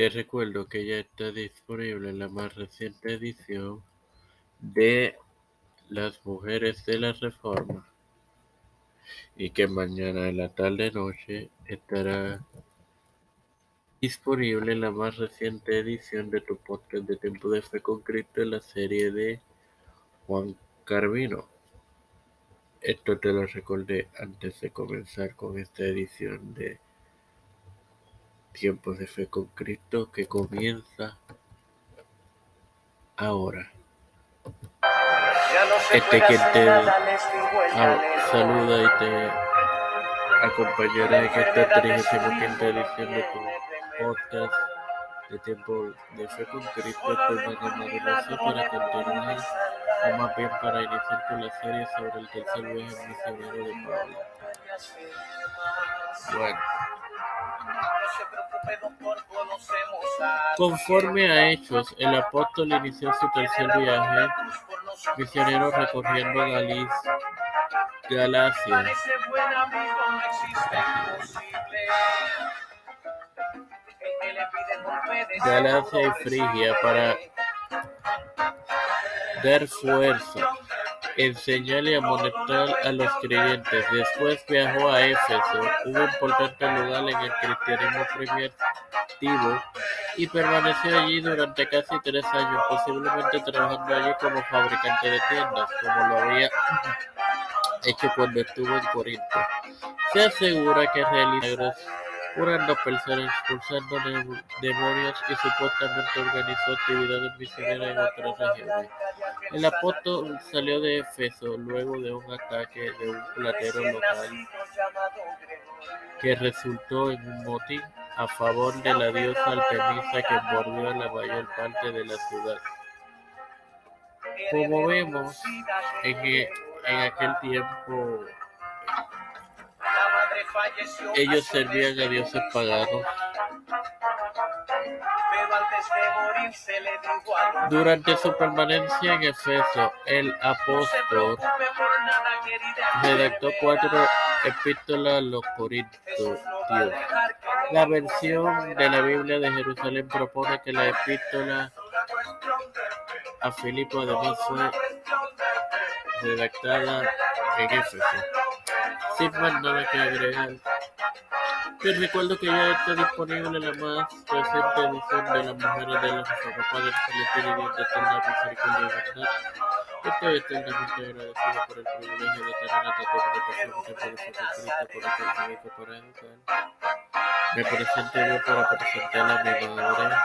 Te recuerdo que ya está disponible la más reciente edición de Las Mujeres de la Reforma y que mañana en la tarde noche estará disponible la más reciente edición de tu podcast de Tiempo de Fe con Cristo en la serie de Juan Carvino. Esto te lo recordé antes de comenzar con esta edición de Tiempos de Fe con Cristo que comienza ahora. Este que te saluda y te acompañará en esta 35 edición de tu podcast de Tiempo de Fe con Cristo, tu hermano para continuar o más bien para iniciar con la serie sobre el tercer viaje misionero de Pablo. Bueno. Conforme a Hechos, el apóstol inició su tercer viaje misionero recorriendo Galicia, Galacia, Galacia y Frigia para dar fuerza, enseñar y amonestar a los creyentes. Después viajó a Éfeso, un importante lugar en el cristianismo primitivo, y permaneció allí durante casi tres años, posiblemente trabajando allí como fabricante de tiendas, como lo había hecho cuando estuvo en Corinto. Se asegura que realizó curando personas, expulsando demonios y supuestamente organizó actividades misioneras en otras regiones. El apóstol salió de Efeso luego de un ataque de un platero local que resultó en un motín a favor de la diosa Artemisa que envolvió la mayor parte de la ciudad. Como vemos, en, en aquel tiempo ellos servían a dioses paganos. Durante su permanencia en Efeso, el apóstol redactó cuatro epístolas a los Corintios. La versión de la Biblia de Jerusalén propone que la epístola a Filipo además fue redactada en Éfeso. Sin más nada que agregar. Te recuerdo que ya está disponible la más reciente edición de las mujeres de la Reforma Padre Celestial y de eterna misericordia y verdad. Estoy eternamente agradecido por el privilegio de tener esta comunicación que puede ser Cristo por el para educar. Me presento yo para presentar a mi madre.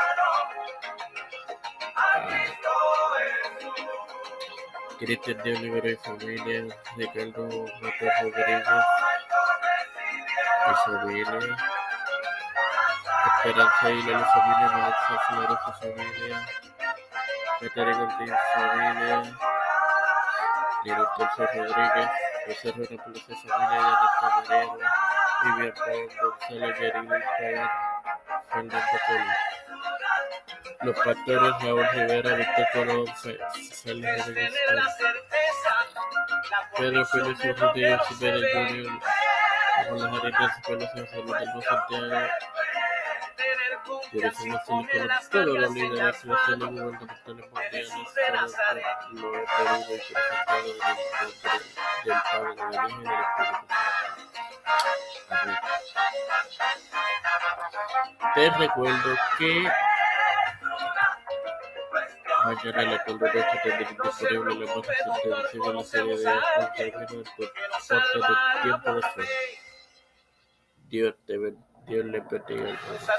Cristian de Olivero y familia, Ricardo Matos Rodríguez y familia, Esperanza y la familia, Melissa Flores y familia, Catarina Ortiz familia, Lino Torce Rodríguez, José Rueda Pérez y familia, Yaneta Moreno, Vivian Pérez, Gonzalo Yaril Pagán, Fernando Polo. Los pastores Raúl Rivera, Víctor Colón, Félix Rodríguez, Pedro y Rodríguez Junior, con las arenas en salud del Santiago, Dirección Nacional con todos los líderes eclesiales gubernamentales mundiales, todo lo he pedido y presentado en el nombre del Padre, del Hijo y del Espíritu Santo. Amén. Te recuerdo que Columna que tendrá disponible la más de la serie de tu podcast de Tiempo de. Dios.